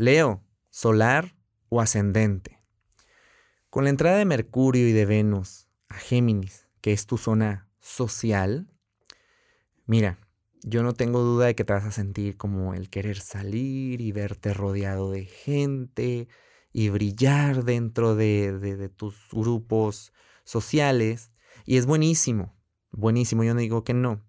Leo, solar o ascendente. Con la entrada de Mercurio y de Venus a Géminis, que es tu zona social, mira, yo no tengo duda de que te vas a sentir como el querer salir y verte rodeado de gente y brillar dentro de, tus grupos sociales. Y es buenísimo, buenísimo, yo no digo que no.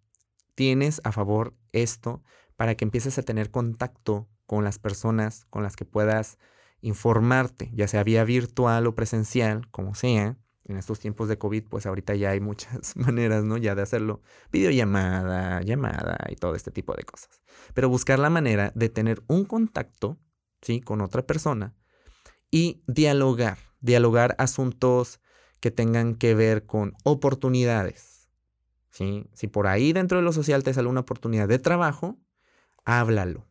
Tienes a favor esto para que empieces a tener contacto con las personas con las que puedas informarte, ya sea vía virtual o presencial, como sea, en estos tiempos de COVID, pues ahorita ya hay muchas maneras, ¿no? Ya de hacerlo. Videollamada, llamada y todo este tipo de cosas. Pero buscar la manera de tener un contacto, ¿sí? Con otra persona y dialogar. Dialogar asuntos que tengan que ver con oportunidades. ¿sí? Si por ahí dentro de lo social te sale una oportunidad de trabajo, háblalo.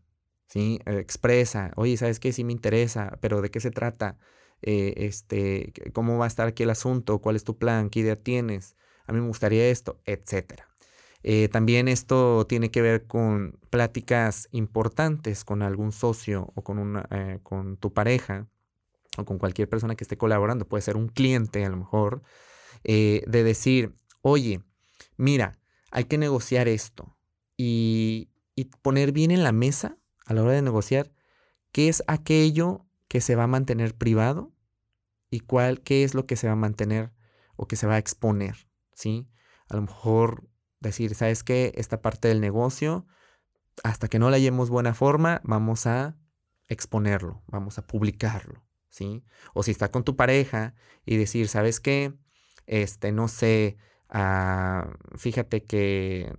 ¿Sí? Expresa, oye, ¿sabes qué? Sí me interesa, pero ¿de qué se trata? Eh, este, cómo va a estar aquí el asunto, cuál es tu plan, qué idea tienes, a mí me gustaría esto, etcétera. Eh, también esto tiene que ver con pláticas importantes con algún socio o con, una, eh, con tu pareja o con cualquier persona que esté colaborando, puede ser un cliente a lo mejor, de decir, oye, mira, hay que negociar esto y, y poner bien en la mesa a la hora de negociar qué es aquello que se va a mantener privado y cuál, qué es lo que se va a mantener o que se va a exponer, ¿sí? A lo mejor decir, ¿sabes qué? Esta parte del negocio, hasta que no la llevemos buena forma, vamos a exponerlo, vamos a publicarlo, ¿sí? O si está con tu pareja y decir, ¿sabes qué? Este, no sé, ah, fíjate que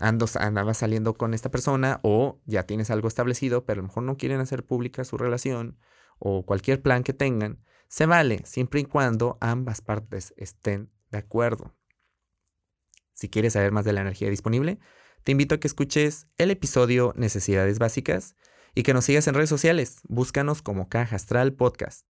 ando, andaba saliendo con esta persona o ya tienes algo establecido, pero a lo mejor no quieren hacer pública su relación o cualquier plan que tengan, se vale siempre y cuando ambas partes estén de acuerdo. Si quieres saber más de la energía disponible, te invito a que escuches el episodio Necesidades Básicas y que nos sigas en redes sociales. Búscanos como Caja Astral Podcast.